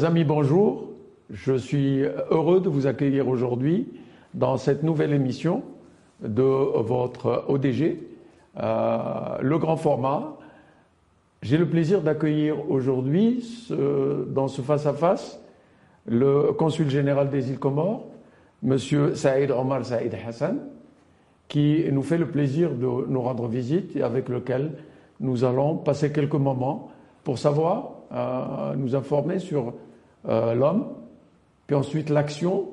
Chers amis, bonjour. Je suis heureux de vous accueillir aujourd'hui dans cette nouvelle émission de votre ODG, euh, le grand format. J'ai le plaisir d'accueillir aujourd'hui dans ce face-à-face le consul général des îles Comores, Monsieur Saïd Omar Saïd Hassan, qui nous fait le plaisir de nous rendre visite et avec lequel nous allons passer quelques moments pour savoir, euh, nous informer sur euh, l'homme, puis ensuite l'action,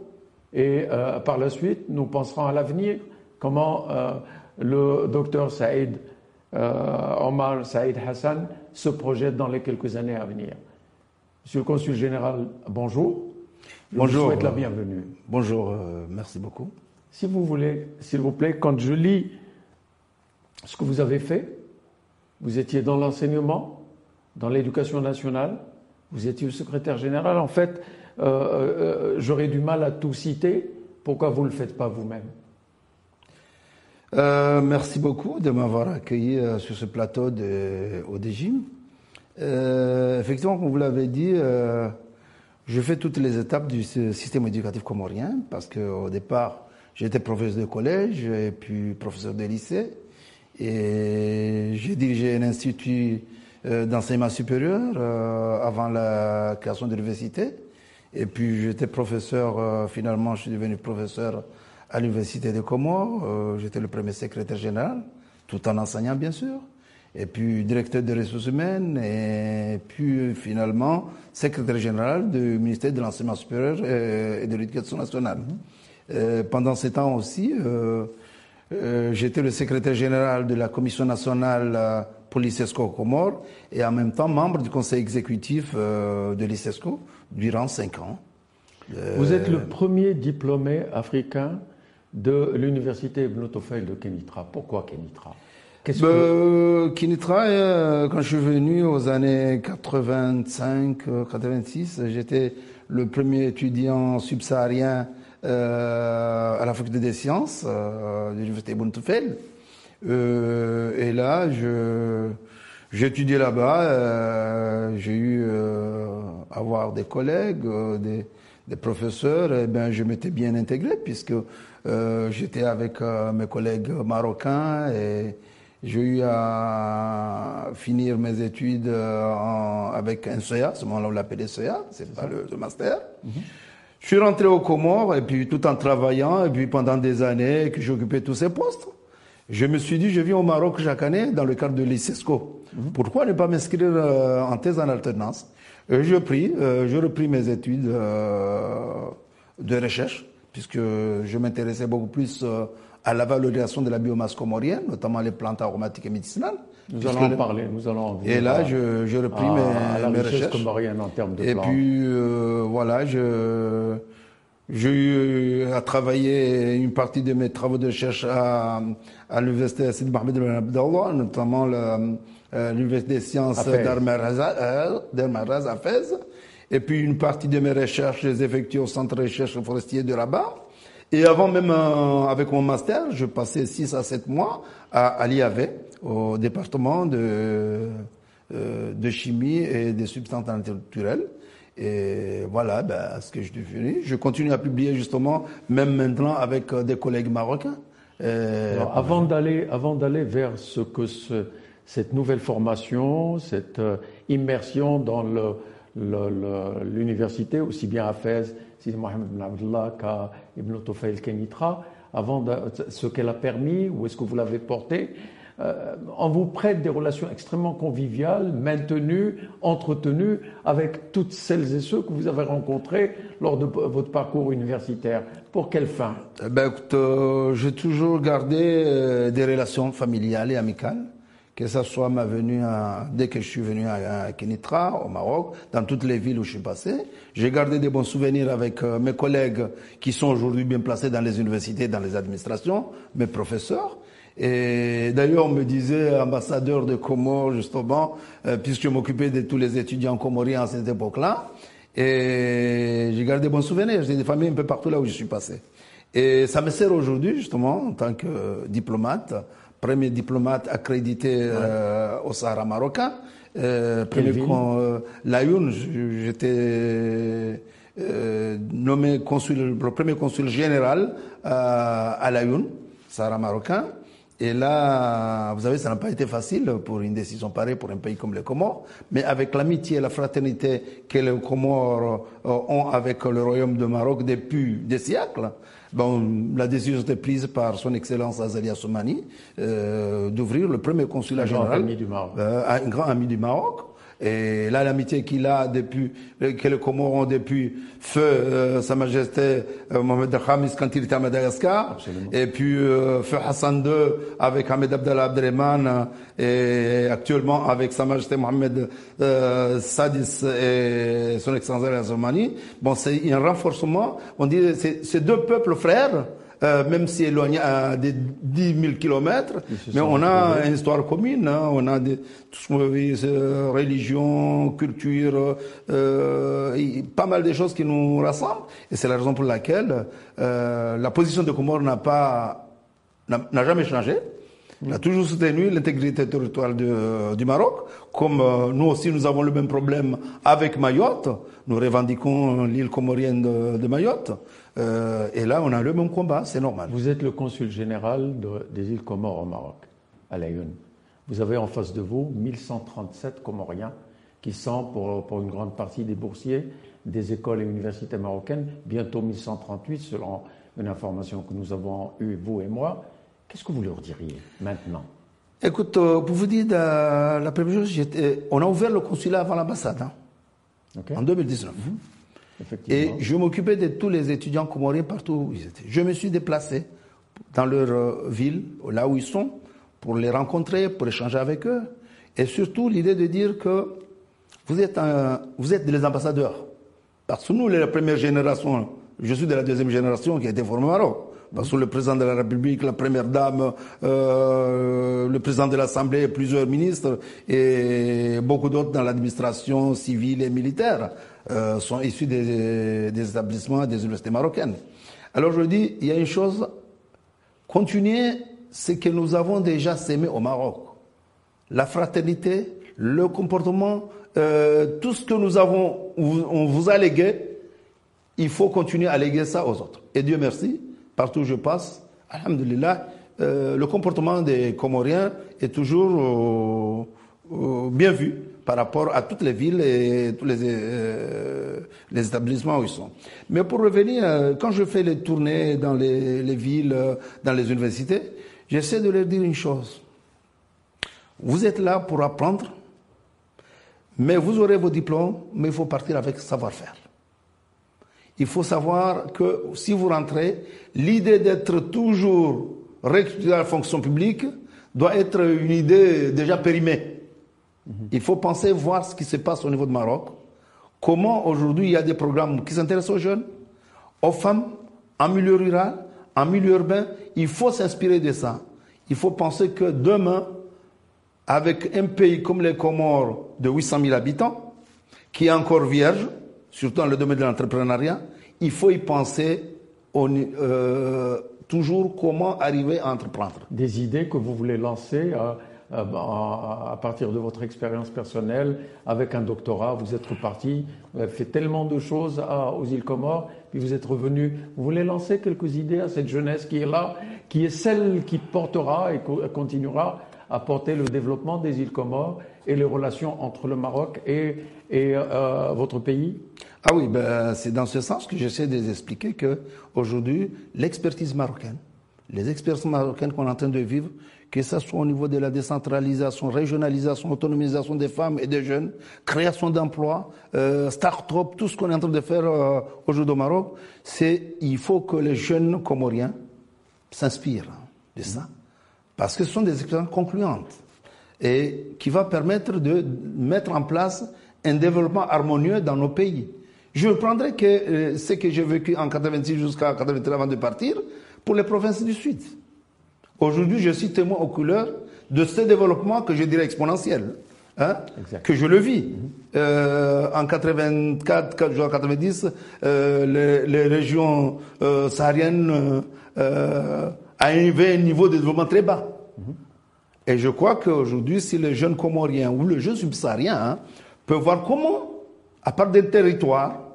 et euh, par la suite, nous penserons à l'avenir, comment le docteur Saïd Omar Saïd Hassan se projette dans les quelques années à venir. Monsieur le consul général, bonjour. Je bonjour. Vous souhaite la bienvenue. Bonjour, merci beaucoup. Si vous voulez, s'il vous plaît, quand je lis ce que vous avez fait, vous étiez dans l'enseignement, dans l'éducation nationale, vous étiez le secrétaire général. En fait, euh, euh, j'aurais du mal à tout citer. Pourquoi vous ne le faites pas vous-même? Euh, Merci beaucoup de m'avoir accueilli sur ce plateau de, au DGIM. effectivement, comme vous l'avez dit, je fais toutes les étapes du système éducatif comorien parce qu'au départ, j'étais professeur de collège et puis professeur de lycée. Et j'ai dirigé un institut euh, d'enseignement supérieur euh, avant la création de l'université. Et puis j'étais professeur, euh, finalement je suis devenu professeur à l'université de Comores. j'étais le premier secrétaire général, tout en enseignant bien sûr. Et puis directeur des ressources humaines et puis finalement secrétaire général du ministère de l'enseignement supérieur et de l'éducation nationale. pendant ces temps aussi, euh, j'étais le secrétaire général de la Commission nationale euh, pour l'ICESCO Comores et en même temps membre du conseil exécutif euh, de l'ICESCO durant cinq ans. Vous êtes le premier diplômé africain de l'université Ibn de Kenitra. Pourquoi Kenitra? Qu'est-ce que... Kenitra, quand je suis venu aux années 85, 86, j'étais le premier étudiant subsaharien euh, à la faculté des sciences euh, de l'université. Euh, et là, je, étudié là-bas. Euh, j'ai eu à avoir des collègues, des, des, professeurs. Et ben, je m'étais bien intégré puisque j'étais avec mes collègues marocains et j'ai eu à finir mes études en, avec un CEA, ce moment-là on l'appelait CEA, c'est pas le, le master. Mhm. Je suis rentré aux Comores et puis tout en travaillant et puis pendant des années que j'occupais tous ces postes, je me suis dit je viens au Maroc chaque année dans le cadre de l'ICESCO. Mhm. Pourquoi ne pas m'inscrire euh, en thèse en alternance? Et Je pris, euh, je repris mes études euh, de recherche puisque je m'intéressais beaucoup plus à la valorisation de la biomasse comorienne, notamment les plantes aromatiques et médicinales. Nous allons en parler, nous allons en Et là, je, je repris mes, la mes recherches. comorienne en termes de Et puis, euh, voilà, je, j'ai eu à travailler une partie de mes travaux de recherche à, à l'université Sidi Mohamed Abdallah, notamment euh, l'université des sciences d'Armaraz à Fès. Et puis une partie de mes recherches, je les effectue au centre de recherche forestier de Rabat. Et avant même, euh, avec mon master, je passais 6 à 7 mois à, à l'IAV, au département de, euh, de chimie et des substances naturelles. Et voilà ben, ce que je devenu. Je continue à publier justement, même maintenant avec euh, des collègues marocains. Alors, avant d'aller, avant d'aller vers ce que ce, cette nouvelle formation, cette immersion dans le, l'université, aussi bien à Fès, Sidi Mohamed bin Abdullah qu'à Ibn Tufayl Kenitra, avant ce qu'elle a permis, ou est-ce que vous l'avez porté euh, on vous prête des relations extrêmement conviviales, maintenues, entretenues avec toutes celles et ceux que vous avez rencontrés lors de votre parcours universitaire. Pour quelle fin? Eh ben, euh, J'ai toujours gardé euh, des relations familiales et amicales que ce soit ma venue à, dès que je suis venu à, Kenitra, au Maroc, dans toutes les villes où je suis passé. J'ai gardé des bons souvenirs avec euh, mes collègues qui sont aujourd'hui bien placés dans les universités, dans les administrations, mes professeurs. Et d'ailleurs, on me disait ambassadeur de Comores, justement, euh, puisque je m'occupais de tous les étudiants comoriens à cette époque-là. Et j'ai gardé bons souvenirs. J'ai des familles un peu partout là où je suis passé. Et ça me sert aujourd'hui, justement, en tant que diplomate, premier diplomate accrédité au Sahara marocain. premier ville? Layoun, j'étais nommé consul, premier consul général à Layoun, Sahara marocain. Et là, vous savez, ça n'a pas été facile pour une décision pareille pour un pays comme les Comores, mais avec l'amitié et la fraternité que les Comores euh, ont avec le Royaume de Maroc depuis des siècles, bon, la décision était prise par son Excellence Azalia Soumani euh, d'ouvrir le premier consulat un général, grand ami du Maroc. Euh, un grand ami du Maroc, et là, l'amitié qu'il a depuis, que les Comores ont depuis feu euh, Sa Majesté euh, Mohamed Khamis quand il était à Madagascar, Absolument. et puis euh, feu Hassan II avec Ahmed Abdallah Abdelrahman et actuellement avec Sa Majesté Mohamed euh, Sadis et son Excellence Azomani. Bon, c'est un renforcement. On dit c'est deux peuples frères. Euh, même si éloignés à des 10 000 kilomètres, mais on a retrouvés. une histoire commune, hein. on a des, tout ce qu'on veut, euh, religion, culture, euh, pas mal de choses qui nous rassemblent. Et c'est la raison pour laquelle euh, la position de Comores n'a pas, n'a n'a jamais changé. Il a toujours soutenu l'intégrité territoriale de- du Maroc. Comme euh, nous aussi, nous avons le même problème avec Mayotte. Nous revendiquons l'île comorienne de, de Mayotte. Euh, et là, on a le même combat, c'est normal. Vous êtes le consul général de- des îles Comores au Maroc, à Laayoune. Vous avez en face de vous 1137 Comoriens qui sont, pour, pour une grande partie, des boursiers des écoles et universités marocaines, bientôt 1138 selon une information que nous avons eue, vous et moi. Qu'est-ce que vous leur diriez maintenant? Écoute, euh, pour vous dire, euh, la première chose, on a ouvert le consulat avant l'ambassade, hein, en 2019. Et je m'occupais de tous les étudiants comoriens partout où ils étaient. Je me suis déplacé dans leur euh, ville, là où ils sont, pour les rencontrer, pour échanger avec eux. Et surtout, l'idée de dire que vous êtes, un- vous êtes des ambassadeurs. Parce que nous, la première génération, je suis de la deuxième génération qui a été formée au Maroc. Parce que le président de la République, la première dame, euh, le président de l'Assemblée, plusieurs ministres et beaucoup d'autres dans l'administration civile et militaire euh, sont issus des, établissements des universités marocaines. Alors je dis, il y a une chose, continuer ce que nous avons déjà sémé au Maroc la fraternité, le comportement, euh, tout ce que nous avons, on vous a légué, il faut continuer à léguer ça aux autres. Et Dieu merci, partout où je passe, alhamdulillah, euh, le comportement des Comoriens est toujours bien vu par rapport à toutes les villes et tous les, euh, les établissements où ils sont. Mais pour revenir, euh, quand je fais les tournées dans les, les villes, euh, dans les universités, j'essaie de leur dire une chose. Vous êtes là pour apprendre, mais vous aurez vos diplômes, mais il faut partir avec savoir-faire. Il faut savoir que si vous rentrez, l'idée d'être toujours recruté à la fonction publique doit être une idée déjà périmée. Il faut penser voir ce qui se passe au niveau de Maroc. Comment aujourd'hui il y a des programmes qui s'intéressent aux jeunes, aux femmes, en milieu rural, en milieu urbain. Il faut s'inspirer de ça. Il faut penser que demain, avec un pays comme les Comores de 800 000 habitants, qui est encore vierge, surtout dans le domaine de l'entrepreneuriat, il faut y penser euh, toujours comment arriver à entreprendre. Des idées que vous voulez lancer euh, à partir de votre expérience personnelle, avec un doctorat, vous êtes reparti, vous avez fait tellement de choses aux îles Comores, puis vous êtes revenu. Vous voulez lancer quelques idées à cette jeunesse qui est là, qui est celle qui portera et co- continuera à porter le développement des îles Comores et les relations entre le Maroc et, euh, votre pays? Ah oui, ben, c'est dans ce sens que j'essaie de les expliquer que aujourd'hui, l'expertise marocaine, les expertises marocaines qu'on est en train de vivre, que ce soit au niveau de la décentralisation, régionalisation, autonomisation des femmes et des jeunes, création d'emplois, euh, start-up, tout ce qu'on est en train de faire euh, aujourd'hui au Maroc, c'est il faut que les jeunes comoriens s'inspirent de ça. Parce que ce sont des expériences concluantes et qui va permettre de mettre en place un développement harmonieux dans nos pays. Je prendrai que euh, ce que j'ai vécu en 86 jusqu'à 83 avant de partir pour les provinces du Sud. Aujourd'hui, je suis témoin oculaire de ce développement que je dirais exponentiel, hein, que je le vis. Euh, en 84, jusqu'à 90, euh, les, les régions euh, sahariennes euh, euh, avaient un niveau de développement très bas. Et je crois qu'aujourd'hui, si les jeunes Comoriens ou le jeune subsaharien hein, peuvent voir comment, à part des territoires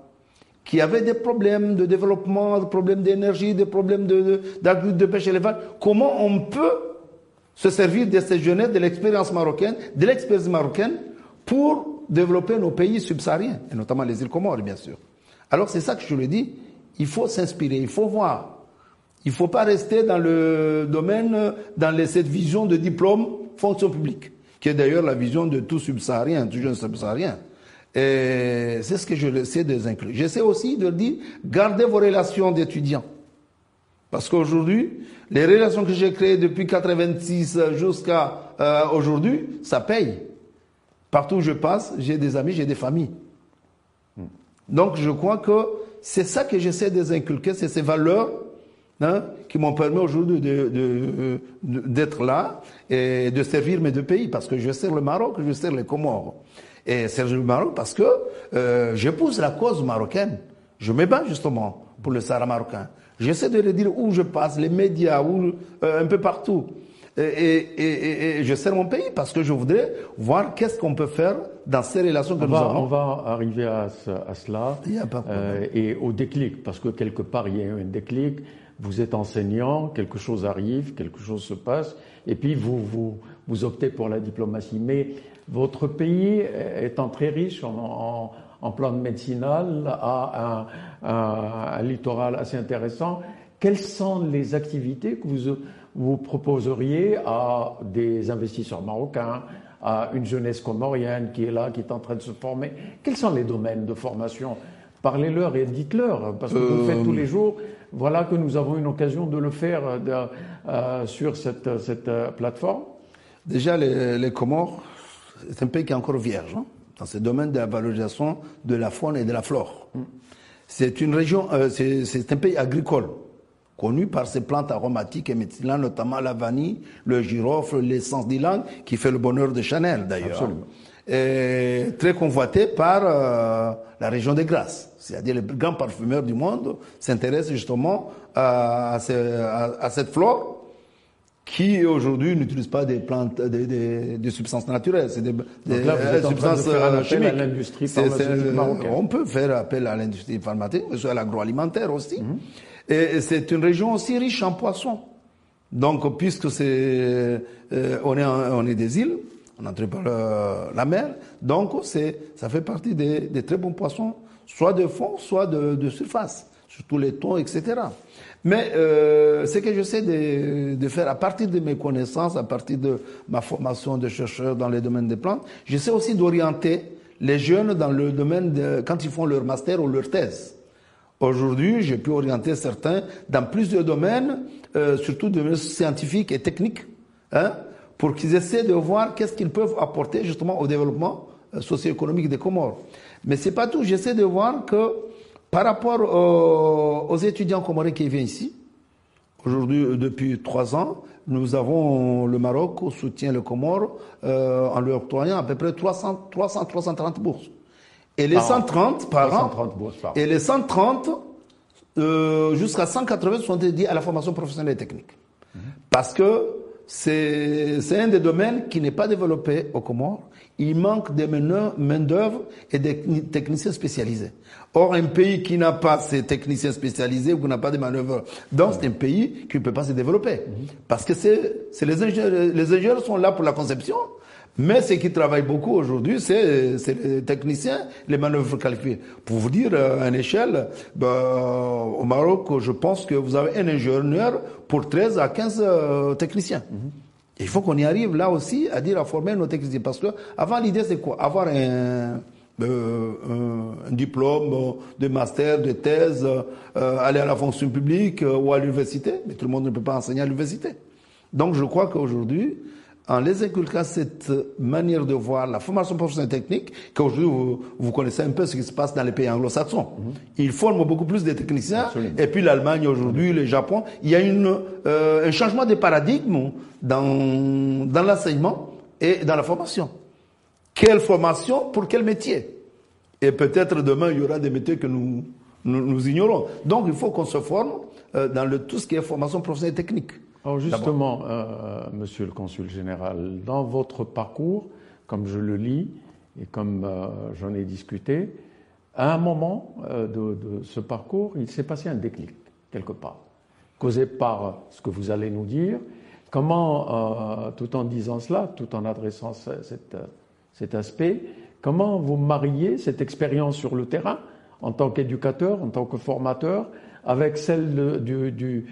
qui avaient des problèmes de développement, des problèmes d'énergie, des problèmes d'agriculture, de, de, pêche élevage, comment on peut se servir de ces jeunesses, de l'expérience marocaine, de l'expérience marocaine, pour développer nos pays subsahariens, et notamment les îles Comores, bien sûr. Alors c'est ça que je le dis, il faut s'inspirer, il faut voir. Il ne faut pas rester dans le domaine, dans cette vision de diplôme fonction publique, qui est d'ailleurs la vision de tout subsaharien, tout jeune subsaharien. Et c'est ce que je de les inclure. J'essaie aussi de dire, gardez vos relations d'étudiants. Parce qu'aujourd'hui, les relations que j'ai créées depuis 86 jusqu'à euh, aujourd'hui, ça paye. Partout où je passe, j'ai des amis, j'ai des familles. Donc je crois que c'est ça que j'essaie de les inculquer, c'est ces valeurs hein, qui m'ont permis aujourd'hui d'être de, là et de servir mes deux pays, parce que je sers le Maroc, je sers les Comores. Et servir le Maroc parce que euh, j'épouse la cause marocaine. Je me bats justement pour le Sahara marocain. J'essaie de le dire où je passe, les médias, où, euh, un peu partout. Et, et, et, je sers mon pays parce que je voudrais voir qu'est-ce qu'on peut faire dans ces relations que on nous va, avons. On va arriver à, à cela il y a pas euh, et au déclic, parce que quelque part il y a eu un déclic. Vous êtes enseignant, quelque chose arrive, quelque chose se passe, et puis vous, vous, vous optez pour la diplomatie. Mais votre pays étant très riche en, en, en plantes médicinales, a un, un, un, littoral assez intéressant. Quelles sont les activités que vous, vous proposeriez à des investisseurs marocains, à une jeunesse comorienne qui est là, qui est en train de se former? Quels sont les domaines de formation? Parlez-leur et dites-leur, parce que vous le faites tous les jours. Voilà que nous avons une occasion de le faire de, euh, sur cette, cette plateforme. Déjà, les, les Comores, c'est un pays qui est encore vierge hein, dans ce domaine de la valorisation de la faune et de la flore. C'est une région, euh, c'est un pays agricole, connu par ses plantes aromatiques et médicinales, notamment la vanille, le girofle, l'essence d'ylang, qui fait le bonheur de Chanel d'ailleurs. Et très convoité par euh, la région des Grâces, c'est-à-dire les grands parfumeurs du monde s'intéressent justement à, à, à cette flore qui aujourd'hui n'utilisent pas des plantes, des, des, des substances naturelles, c'est des, des là, vous êtes substances de appel chimiques. à l'industrie pharmaceutique marocaine. On peut faire appel à l'industrie pharmaceutique, mais à l'agroalimentaire aussi. Mm -hmm. Et c'est une région aussi riche en poissons. Donc, puisque c'est, euh, on est, on est des îles, on entre par le, la mer, donc c'est, ça fait partie des, des, très bons poissons, soit de fond, soit de, de surface, surtout les thons, etc. Mais euh, ce que j'essaie de, de, faire à partir de mes connaissances, à partir de ma formation de chercheur dans les domaines des plantes, j'essaie aussi d'orienter les jeunes dans le domaine de, quand ils font leur master ou leur thèse. Aujourd'hui, j'ai pu orienter certains dans plusieurs domaines, euh, surtout domaines scientifiques et techniques, hein, pour qu'ils essaient de voir qu'est-ce qu'ils peuvent apporter justement au développement euh, socio-économique des Comores. Mais c'est pas tout. J'essaie de voir que par rapport aux, aux étudiants comoriens qui viennent ici, aujourd'hui, depuis trois ans, nous avons le Maroc soutient le Comore euh, en lui octroyant à peu près 300, 300 330 bourses. Et les Par an. 130 par 330 an, bourses par et les 130 euh, jusqu'à 180 sont dédiés à la formation professionnelle et technique. Parce que c'est c'est un des domaines qui n'est pas développé au Comores. Il manque de main-d'œuvre et des techniciens spécialisés. Or, un pays qui n'a pas ces techniciens spécialisés ou qui n'a pas de manœuvres, donc c'est un pays qui ne peut pas se développer. Parce que c'est c'est les ingénieurs, les ingénieurs sont là pour la conception, mais ce qui travaille beaucoup aujourd'hui, c'est c'est les techniciens, les manœuvres qualifiées. Pour vous dire, à une échelle, ben, au Maroc, je pense que vous avez un ingénieur pour 13 à 15 euh, Il faut qu'on y arrive là aussi à dire à former nos techniciens. Parce que avant l'idée c'est quoi? Avoir un, euh, un diplôme euh, de master, de thèse, euh, aller à la fonction publique euh, ou à l'université. Mais tout le monde ne peut pas enseigner à l'université. Donc je crois qu'aujourd'hui, en les inculquant cette manière de voir la formation professionnelle technique, qu'aujourd'hui vous, vous, connaissez un peu ce qui se passe dans les pays anglo-saxons. Ils forment beaucoup plus de techniciens. Absolument. Et puis l'Allemagne aujourd'hui, le Japon, il y a une, euh, un changement de paradigme dans, dans l'enseignement et dans la formation. Quelle formation pour quel métier? Et peut-être demain, il y aura des métiers que nous, nous, nous ignorons. Donc il faut qu'on se forme euh, dans le, tout ce qui est formation professionnelle technique. Alors justement, euh, Monsieur le Consul général, dans votre parcours, comme je le lis et comme euh, j'en ai discuté, à un moment euh, de, de, ce parcours, il s'est passé un déclic quelque part, causé par ce que vous allez nous dire. Comment, tout en disant cela, tout en adressant cette, cet aspect, comment vous mariez cette expérience sur le terrain en tant qu'éducateur, en tant que formateur, avec celle du,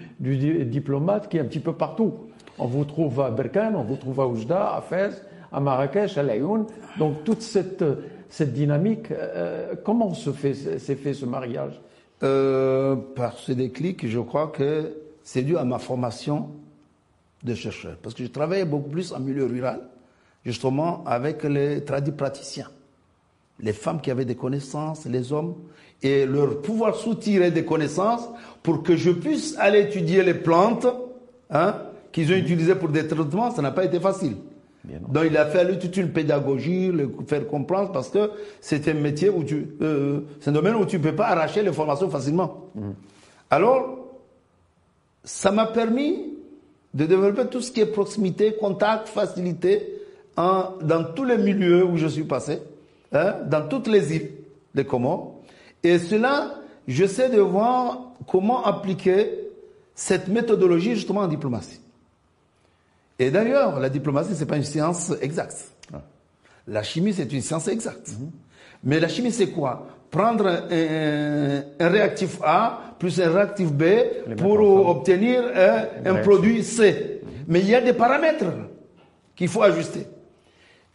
diplomate qui est un petit peu partout. On vous trouve à Berkane, on vous trouve à Oujda, à Fès, à Marrakech, à Laayoune. Donc toute cette, dynamique, euh, comment s'est fait ce mariage? Euh, Par ce déclic, je crois que c'est dû à ma formation de chercheur. Parce que je travaillais beaucoup plus en milieu rural, justement avec les tradis praticiens. Les femmes qui avaient des connaissances, les hommes et leur pouvoir soutirer des connaissances pour que je puisse aller étudier les plantes hein, qu'ils ont utilisées pour des traitements, ça n'a pas été facile. Donc il a fallu toute une pédagogie, le faire comprendre, parce que c'est un métier où tu, euh, c'est un domaine où tu ne peux pas arracher l'information facilement. Mhm. Alors, ça m'a permis de développer tout ce qui est proximité, contact, facilité, en, dans tous les milieux où je suis passé, hein, dans toutes les îles des Comores. Et cela, j'essaie de voir comment appliquer cette méthodologie justement en diplomatie. Et d'ailleurs, la diplomatie, c'est pas une science exacte. La chimie, c'est une science exacte. Mais la chimie, c'est quoi? Prendre un, réactif A plus un réactif B pour obtenir un, produit C. Mais il y a des paramètres qu'il faut ajuster.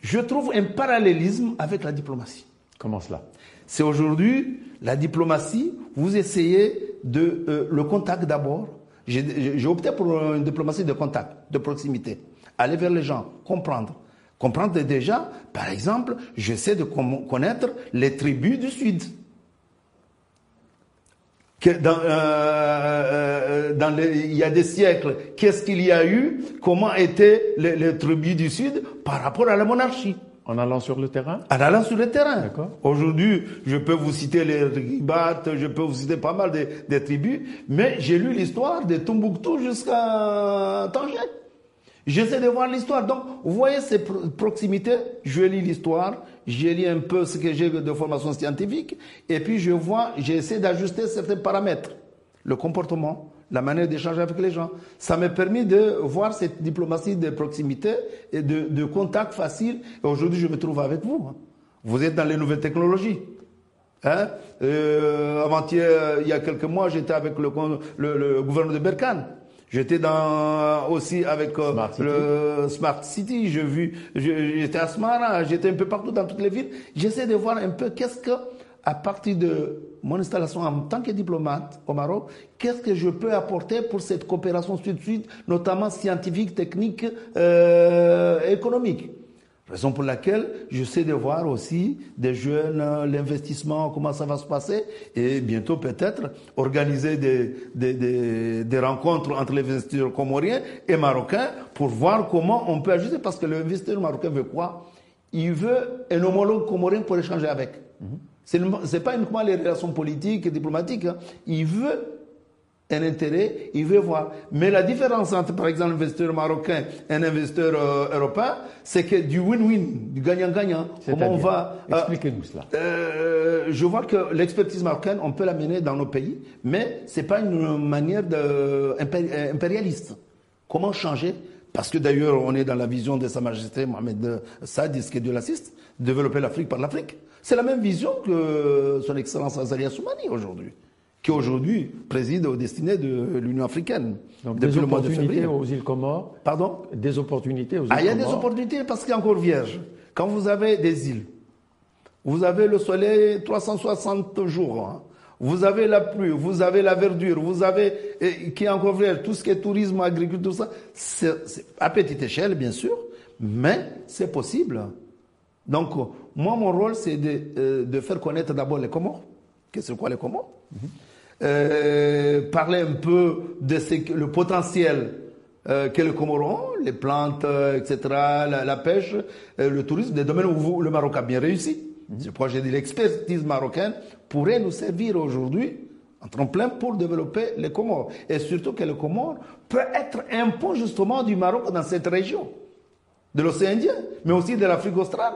Je trouve un parallélisme avec la diplomatie. Comment cela? C'est aujourd'hui la diplomatie, vous essayez de euh, le contact d'abord. J'ai opté pour une diplomatie de contact, de proximité. Aller vers les gens, comprendre. Comprendre déjà, par exemple, j'essaie de connaître les tribus du Sud. Euh, euh, il y a des siècles, qu'est-ce qu'il y a eu? Comment étaient les tribus du Sud par rapport à la monarchie? En allant sur le terrain En allant sur le terrain. Aujourd'hui, je peux vous citer les Ribat, je peux vous citer pas mal des, tribus, mais j'ai lu l'histoire de Tombouctou jusqu'à Tanger. J'essaie de voir l'histoire. Donc, vous voyez ces proximités, je lis l'histoire, je lis un peu ce que j'ai de formation scientifique, et puis je vois, j'essaie d'ajuster certains paramètres. Le comportement, la manière d'échanger avec les gens. Ça m'a permis de voir cette diplomatie de proximité et de, contact facile. Et aujourd'hui, je me trouve avec vous. Hein. Vous êtes dans les nouvelles technologies. Hein? Euh, avant-hier, il y a quelques mois, j'étais avec le, gouverneur de Berkane. J'étais dans aussi avec euh, le Smart City. Je vu, j'étais à Smara, j'étais un peu partout dans toutes les villes. J'essaie de voir un peu qu'est-ce que à partir de mon installation en tant que diplomate au Maroc, qu'est-ce que je peux apporter pour cette coopération sud-sud, notamment scientifique, technique, euh, économique? Raison pour laquelle je sais de voir aussi des jeunes, l'investissement, comment ça va se passer, et bientôt peut-être organiser des, des, des, des, rencontres entre les investisseurs comoriens et marocains pour voir comment on peut ajuster, parce que l'investisseur marocain veut quoi? Il veut un homologue comorien pour échanger avec. Ce n'est pas uniquement les relations politiques et diplomatiques. Hein. Il veut un intérêt, il veut voir. Mais la différence entre, par exemple, un investisseur marocain et un investisseur euh, européen, c'est que du win-win, du gagnant-gagnant. Comment on va euh, Expliquez-nous cela. Euh, je vois que l'expertise marocaine, on peut la mener dans nos pays, mais c'est pas une manière de, impérialiste. Comment changer Parce que d'ailleurs, on est dans la vision de Sa Majesté Mohamed Saad, ce que Dieu l'assiste, développer l'Afrique par l'Afrique. C'est la même vision que son Excellence Azalia Soumani aujourd'hui, qui aujourd'hui préside aux destinées de l'Union africaine. Donc des opportunités aux îles Comores Pardon? Des opportunités aux îles Ah, il y a des opportunités parce qu'il y a encore vierge. Quand vous avez des îles, vous avez le soleil 360 jours. Hein. Vous avez la pluie, vous avez la verdure, vous avez, qui est encore tout ce qui est tourisme, agriculture, tout ça. C'est à petite échelle, bien sûr, mais c'est possible. Donc, moi, mon rôle, c'est de, euh, de, faire connaître d'abord les Comores. Qu'est-ce que quoi les Comores euh, Parler un peu de ce, le potentiel euh, que les Comores les plantes, etc., la, la pêche, euh, le tourisme, des domaines où le Maroc a bien réussi. Mhm. Crois que j'ai dit l'expertise marocaine pourrait nous servir aujourd'hui un tremplin pour développer les Comores. Et surtout que les Comores peut être un pont justement du Maroc dans cette région, de l'océan Indien, mais aussi de l'Afrique australe.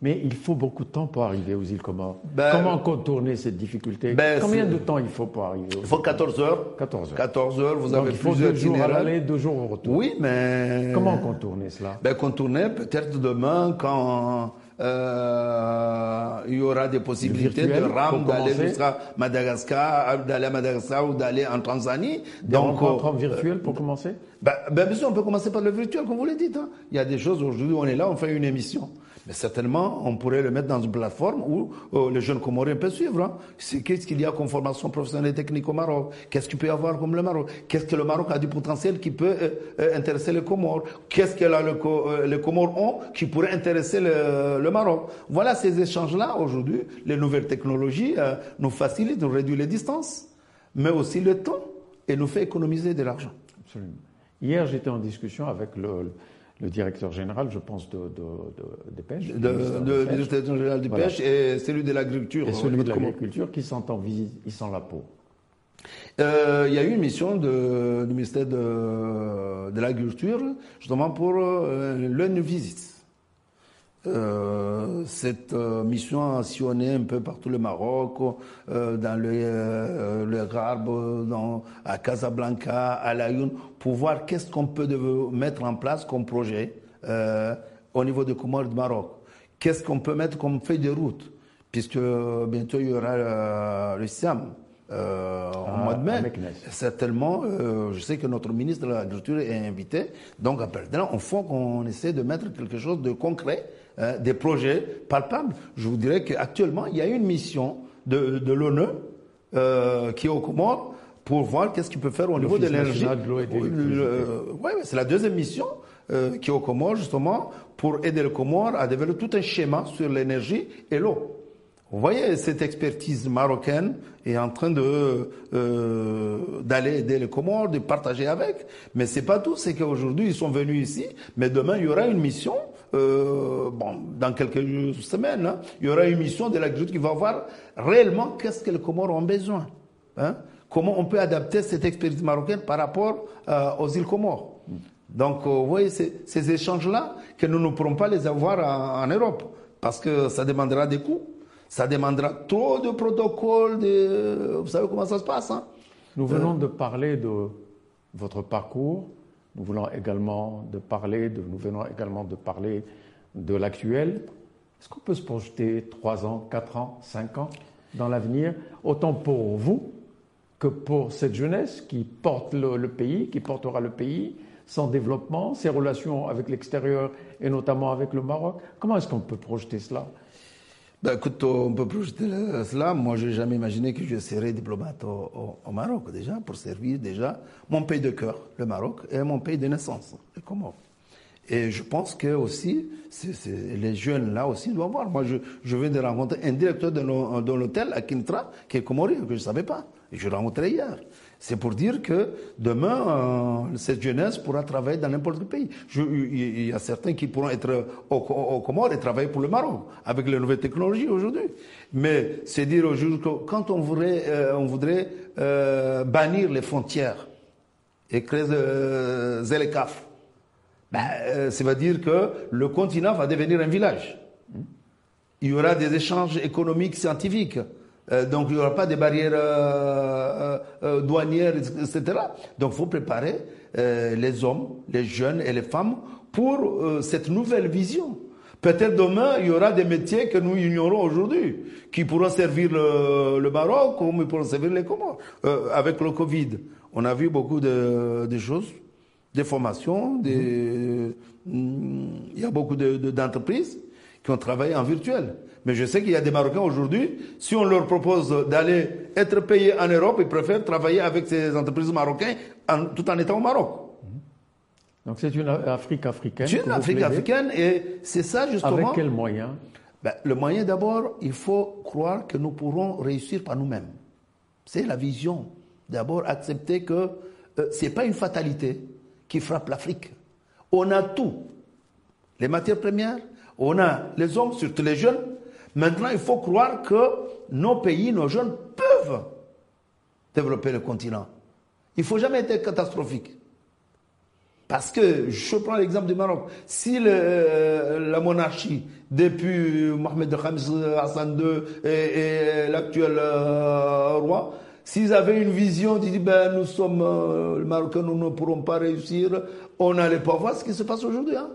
Mais il faut beaucoup de temps pour arriver aux îles Comores. Ben, Comment contourner cette difficulté? ben, Combien de temps il faut pour arriver aux Il faut 14 heures. 14 heures. 14 heures, vous Donc avez il faut plusieurs deux jours à l'aller, deux jours au retour. Oui, mais... Comment contourner cela? Ben, Contourner peut-être demain quand euh, il y aura des possibilités Virtuel, de RAM d'aller jusqu'à Madagascar, d'aller à Madagascar ou d'aller en Tanzanie. Des rencontres euh, en virtuel pour commencer Ben, ben, bien sûr, on peut commencer par le virtuel, comme vous l'avez dit. hein. Il y a des choses, aujourd'hui, on est là, on fait une émission. Mais certainement, on pourrait le mettre dans une plateforme où euh, les jeunes Comoriens peuvent suivre. hein. Qu'est-ce qu'il y a comme formation professionnelle et technique au Maroc? Qu'est-ce qu'il peut y avoir comme le Maroc? Qu'est-ce que le Maroc a du potentiel qui peut euh, euh, intéresser les Comores? Qu'est-ce que là, les Comores ont qui pourrait intéresser le, le Maroc? Voilà ces échanges-là, aujourd'hui, les nouvelles technologies nous facilitent, nous réduisent les distances, mais aussi le temps et nous fait économiser de l'argent. Absolument. Hier, j'étais en discussion avec le, le directeur général, je pense, de, de, de- des pêches. de, de, l'Éducation générale des Voilà. pêches et celui de l'agriculture. et celui de l'agriculture qui visite, il sent la peau. Euh, il y a eu une mission de, du ministère de, de l'Agriculture, justement pour euh, l'ONU Visite. Euh, cette euh, mission a sillonné un peu partout le Maroc, euh, dans le, euh, le à Casablanca, à Laayoune, pour voir qu'est-ce qu'on peut mettre en place comme projet au niveau de Comores du Maroc. Qu'est-ce qu'on peut mettre comme feuille de route, puisque bientôt il y aura le SIAM. Euh, au Ah, mois de mai. Certainement, euh, je sais que notre ministre de l'Agriculture est invité. Donc, à maintenant, il faut qu'on essaie de mettre quelque chose de concret, hein, des projets palpables. Je vous dirais qu'actuellement, il y a une mission de, de l'ONU euh, qui est aux Comores pour voir qu'est-ce qu'il peut faire au niveau de l'énergie. ouais, c'est la deuxième mission euh, qui est aux Comores, justement, pour aider les Comores à développer tout un schéma sur l'énergie et l'eau. Vous voyez, cette expertise marocaine est en train euh, d'aller aider les Comores, de partager avec. Mais c'est pas tout, c'est qu'aujourd'hui ils sont venus ici, mais demain il y aura une mission. euh, bon, dans quelques semaines, hein, il y aura une mission de l'agriculture qui va voir réellement qu'est-ce que les Comores ont besoin. Hein? Comment on peut adapter cette expertise marocaine par rapport euh, aux îles Comores. Donc, vous voyez, ces échanges-là, que nous ne pourrons pas les avoir en, en Europe, parce que ça demandera des coûts, ça demandera trop de protocoles, de, vous savez comment ça se passe. Hein? Nous venons de parler de votre parcours. Nous voulons également de parler de, nous venons également de parler de l'actuel. Est-ce qu'on peut se projeter 3 ans, 4 ans, 5 ans dans l'avenir, autant pour vous que pour cette jeunesse qui porte le, le pays, qui portera le pays, son développement, ses relations avec l'extérieur et notamment avec le Maroc Comment est-ce qu'on peut projeter cela? Ben, écoute, on peut projeter le- cela. Moi, je n'ai jamais imaginé que je serais diplomate au, Maroc, déjà, pour servir déjà mon pays de cœur, le Maroc, et mon pays de naissance, les Comores. Et je pense que aussi, les jeunes là aussi doivent voir. Moi, je, je viens de rencontrer un directeur de l'hô- de l'hôtel à Kintra, qui est comorien, que je ne savais pas. Je l'ai rencontré hier. C'est pour dire que demain, euh, cette jeunesse pourra travailler dans n'importe quel pays. Il y a certains qui pourront être au, au- Comores et travailler pour le Maroc, avec les nouvelles technologies aujourd'hui. Mais c'est dire aujourd'hui que quand on voudrait, euh, on voudrait euh, bannir les frontières et créer euh, Zelekaf, ben, ça veut dire que le continent va devenir un village. Il y aura des échanges économiques, scientifiques. Euh, donc il n'y aura pas de barrières euh, euh, euh, douanières, etc. Donc il faut préparer euh, les hommes, les jeunes et les femmes pour euh, cette nouvelle vision. Peut-être demain, il y aura des métiers que nous ignorons aujourd'hui, qui pourront servir le, le Maroc comme ils pourront servir les Comores. Euh, avec le Covid, on a vu beaucoup de, de choses, des formations, des, mm, il y a beaucoup de- de- d'entreprises qui ont travaillé en virtuel. Mais je sais qu'il y a des Marocains aujourd'hui, si on leur propose d'aller être payés en Europe, ils préfèrent travailler avec ces entreprises marocaines en- tout en étant au Maroc. Donc c'est une Afrique africaine. C'est une Afrique africaine et c'est ça justement. Avec quels moyens Ben, le moyen d'abord, il faut croire que nous pourrons réussir par nous-mêmes. C'est la vision. D'abord, accepter que euh, ce n'est pas une fatalité qui frappe l'Afrique. On a tout. Les matières premières, on a les hommes, surtout les jeunes. Maintenant, il faut croire que nos pays, nos jeunes peuvent développer le continent. Il ne faut jamais être catastrophique. Parce que, je prends l'exemple du Maroc, si le, la monarchie, depuis Mohamed Khamis Hassan II et, l'actuel euh, roi, s'ils avaient une vision, ils disent, ben, nous sommes euh, Marocains, nous ne pourrons pas réussir, on n'allait pas voir ce qui se passe aujourd'hui. Hein.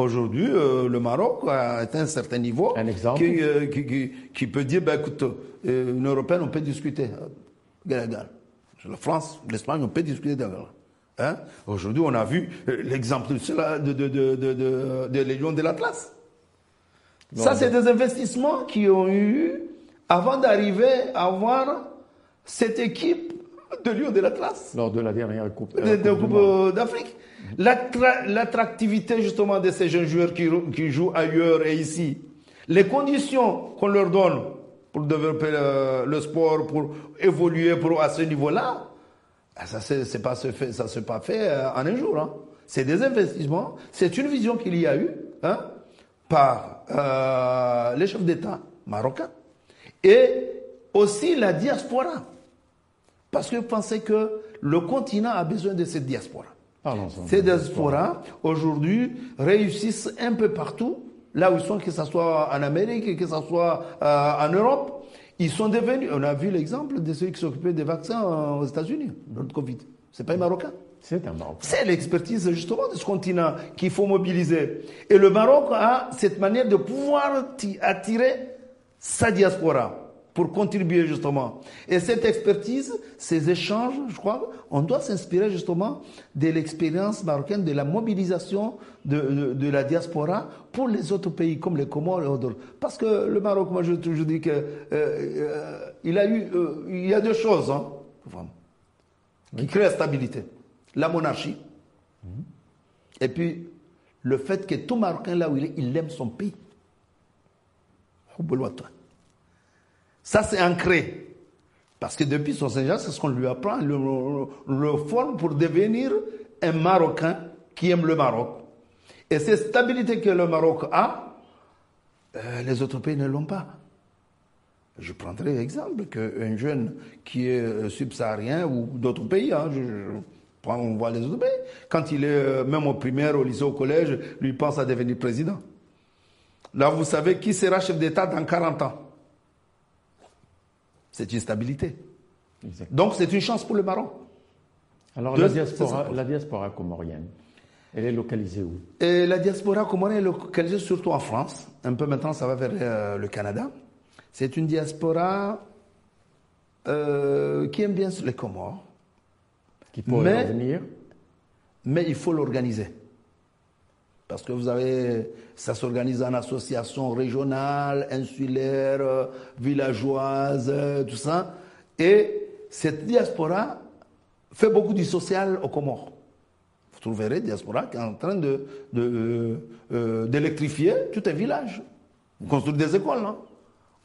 Aujourd'hui, euh, le Maroc a atteint un certain niveau un exemple. Qui, qui, qui, qui, peut dire, ben, écoute, une Européenne, on peut discuter. La France, l'Espagne, on peut discuter. Hein? Aujourd'hui, on a vu euh, l'exemple de, de, de, de, de Légion de l'Atlas. Ça, c'est des investissements qui ont eu avant d'arriver à avoir cette équipe de Lyon de l'Atlas. Lors de la dernière Coupe, euh, d'Afrique. L'attractivité justement de ces jeunes joueurs qui, qui, jouent ailleurs et ici. Les conditions qu'on leur donne pour développer le, le sport, pour évoluer pour, à ce niveau-là, ah, ça c'est pas se fait, ça s'est pas fait euh, en un jour. Hein. C'est des investissements. C'est une vision qu'il y a eu hein, par euh, les chefs d'État marocains et aussi la diaspora. Parce que vous pensez que le continent a besoin de cette diaspora. Ces diasporas, aujourd'hui, réussissent un peu partout, là où ils sont, que ce soit en Amérique, que ce soit euh, en Europe. Ils sont devenus, on a vu l'exemple de ceux qui s'occupaient des vaccins aux États-Unis, le Covid. C'est pas un Marocain. C'est un Marocain. C'est l'expertise justement de ce continent qu'il faut mobiliser. Et le Maroc a cette manière de pouvoir attirer sa diaspora pour contribuer justement. Et cette expertise, ces échanges, je crois, on doit s'inspirer justement de l'expérience marocaine, de la mobilisation de, de, la diaspora pour les autres pays comme les Comores et autres. Parce que le Maroc, moi je dis que euh, euh, il a eu, euh, il y a deux choses hein, qui créent la stabilité la monarchie, et puis le fait que tout Marocain là où il est, il aime son pays. Ça, c'est ancré. Parce que depuis son Seigneur, c'est ce qu'on lui apprend, le, le, forme pour devenir un Marocain qui aime le Maroc. Et cette stabilité que le Maroc a, euh, les autres pays ne l'ont pas. Je prendrai l'exemple qu'un jeune qui est euh, subsaharien ou d'autres pays, hein, les autres pays, quand il est euh, même au primaire, au lycée, au collège, lui pense à devenir président. Là, vous savez qui sera chef d'État dans 40 ans c'est une stabilité. Donc c'est une chance pour le Maroc. Alors la, diaspora, la diaspora comorienne, elle est localisée où? Et La diaspora comorienne est localisée surtout en France. Un peu maintenant, ça va vers euh, le Canada. C'est une diaspora euh, qui aime bien les Comores. Qui pourrait revenir? Mais il faut l'organiser. Parce que vous avez, ça s'organise en association régionale, insulaire, villageoise, tout ça. Et cette diaspora fait beaucoup du social au Comores. Vous trouverez diaspora qui est en train de, euh, d'électrifier tout un village, construire des écoles, hein,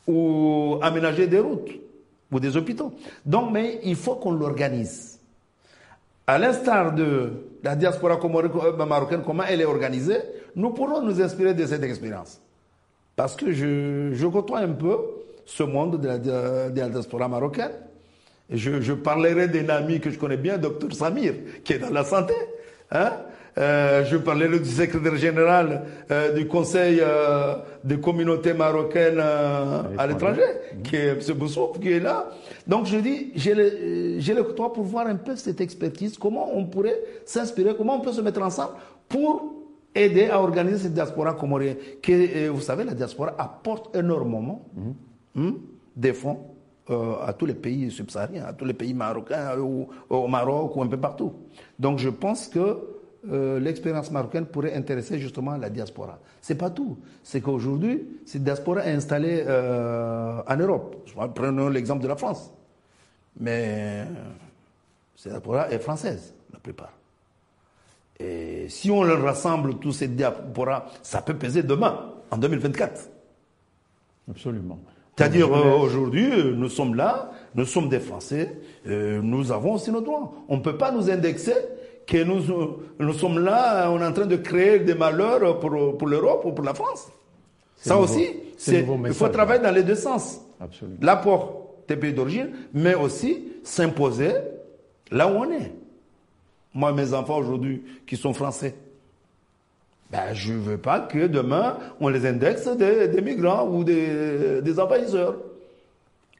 ou aménager des routes, ou des hôpitaux. Donc, mais il faut qu'on l'organise. À l'instar de la diaspora euh, marocaine, comment elle est organisée, nous pourrons nous inspirer de cette expérience. Parce que je, je côtoie un peu ce monde de la, de la diaspora marocaine. Je, je parlerai d'un ami que je connais bien, docteur Samir, qui est dans la santé. Hein? Euh, je parlerai du secrétaire général euh, du Conseil euh, des communautés marocaines euh, à l'étranger, qui est M. Boussouf, qui est là. Donc je dis, j'ai le, le côtoie pour voir un peu cette expertise, comment on pourrait s'inspirer, comment on peut se mettre ensemble pour aider à organiser cette diaspora comorienne. Que, vous savez, la diaspora apporte énormément mm des fonds euh, à tous les pays subsahariens, à tous les pays marocains, ou, au Maroc ou un peu partout. Donc je pense que euh, l'expérience marocaine pourrait intéresser justement la diaspora. C'est pas tout. C'est qu'aujourd'hui, cette diaspora est installée euh, en Europe. Prenons l'exemple de la France. Mais cette diaspora est française, la plupart. Et si on le rassemble, tous ces diaspora, ça peut peser demain, en 2024. Absolument. C'est-à-dire, euh, aujourd'hui, nous sommes là, nous sommes des Français, nous avons aussi nos droits. On ne peut pas nous indexer que nous, nous sommes là, on est en train de créer des malheurs pour, pour l'Europe ou pour la France. Ça aussi, c'est, il faut travailler dans les deux sens. L'apport des pays d'origine, mais aussi s'imposer là où on est. Moi, mes enfants aujourd'hui qui sont français, ben, je ne veux pas que demain on les indexe des, migrants ou des, des envahisseurs.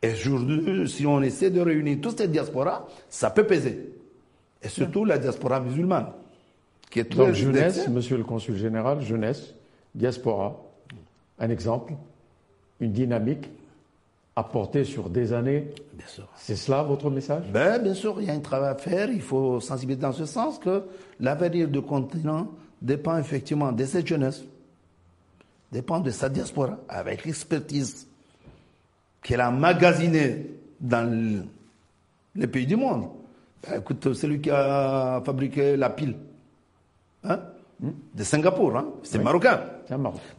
Et aujourd'hui, si on essaie de réunir toutes ces diasporas, ça peut peser. Et surtout la diaspora musulmane, qui est très Donc, jeunesse, monsieur le consul général, jeunesse, diaspora, un exemple, une dynamique apportée sur des années. Bien sûr. C'est cela votre message? Ben, Bien sûr, il y a un travail à faire. Il faut sensibiliser dans ce sens que l'avenir du continent dépend effectivement de cette jeunesse, dépend de sa diaspora, avec l'expertise qu'elle a magasinée dans les pays du monde. Ben, écoute, c'est lui qui a fabriqué la pile. Hein? De Singapour, hein? c'est marocain.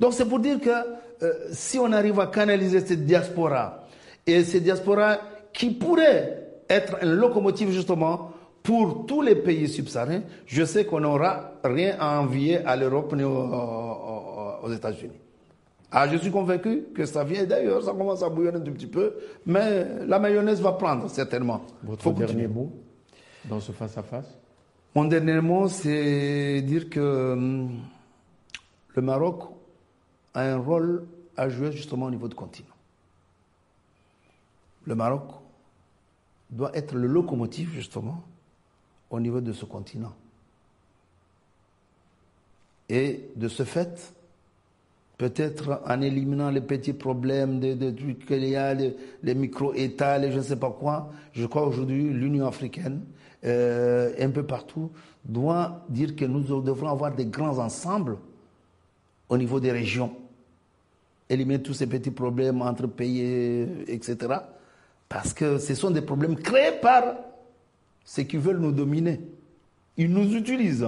Donc c'est pour dire que euh, si on arrive à canaliser cette diaspora, et cette diaspora qui pourrait être un locomotive justement pour tous les pays subsahariens, je sais qu'on n'aura rien à envier à l'Europe ni aux, États-Unis. Ah, je suis convaincu que ça vient d'ailleurs, ça commence à bouillonner un petit peu, mais la mayonnaise va prendre certainement. Votre dernier mot dans ce face-à-face Mon dernier mot, c'est dire que hum, le Maroc a un rôle à jouer justement au niveau du continent. Le Maroc doit être le locomotive justement au niveau de ce continent. Et de ce fait, peut-être en éliminant les petits problèmes de, trucs qu'il y a, les, micro-États, les je ne sais pas quoi, je crois aujourd'hui l'Union africaine, euh, un peu partout, doit dire que nous devrons avoir des grands ensembles au niveau des régions. Éliminer tous ces petits problèmes entre pays, etc. Parce que ce sont des problèmes créés par ceux qui veulent nous dominer. Ils nous utilisent.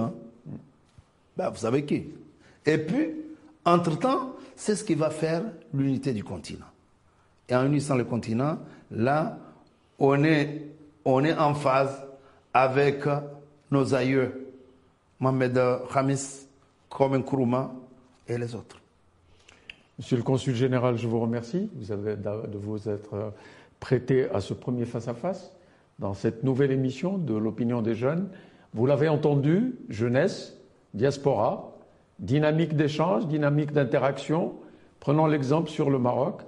Ben, vous savez qui Et puis, entre-temps, c'est ce qui va faire l'unité du continent. Et en unissant le continent, là, on est, on est en phase avec nos aïeux, Mohamed Khamis, Komen Nkrumah et les autres. Monsieur le consul général, je vous remercie vous avez de vous être prêté à ce premier face-à-face dans cette nouvelle émission de l'opinion des jeunes. Vous l'avez entendu, jeunesse, diaspora, dynamique d'échange, dynamique d'interaction. Prenons l'exemple sur le Maroc.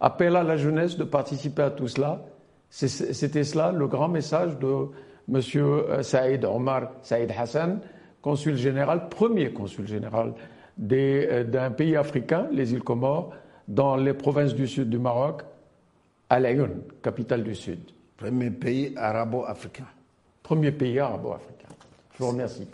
Appel à la jeunesse de participer à tout cela. C'était cela le grand message de M. Euh, Saïd Omar Saïd Hassan, consul général, premier consul général euh, d'un pays africain, les îles Comores, dans les provinces du sud du Maroc, à Lyon, capitale du sud. Premier pays arabo-africain. Premier pays arabo-africain. Je vous remercie.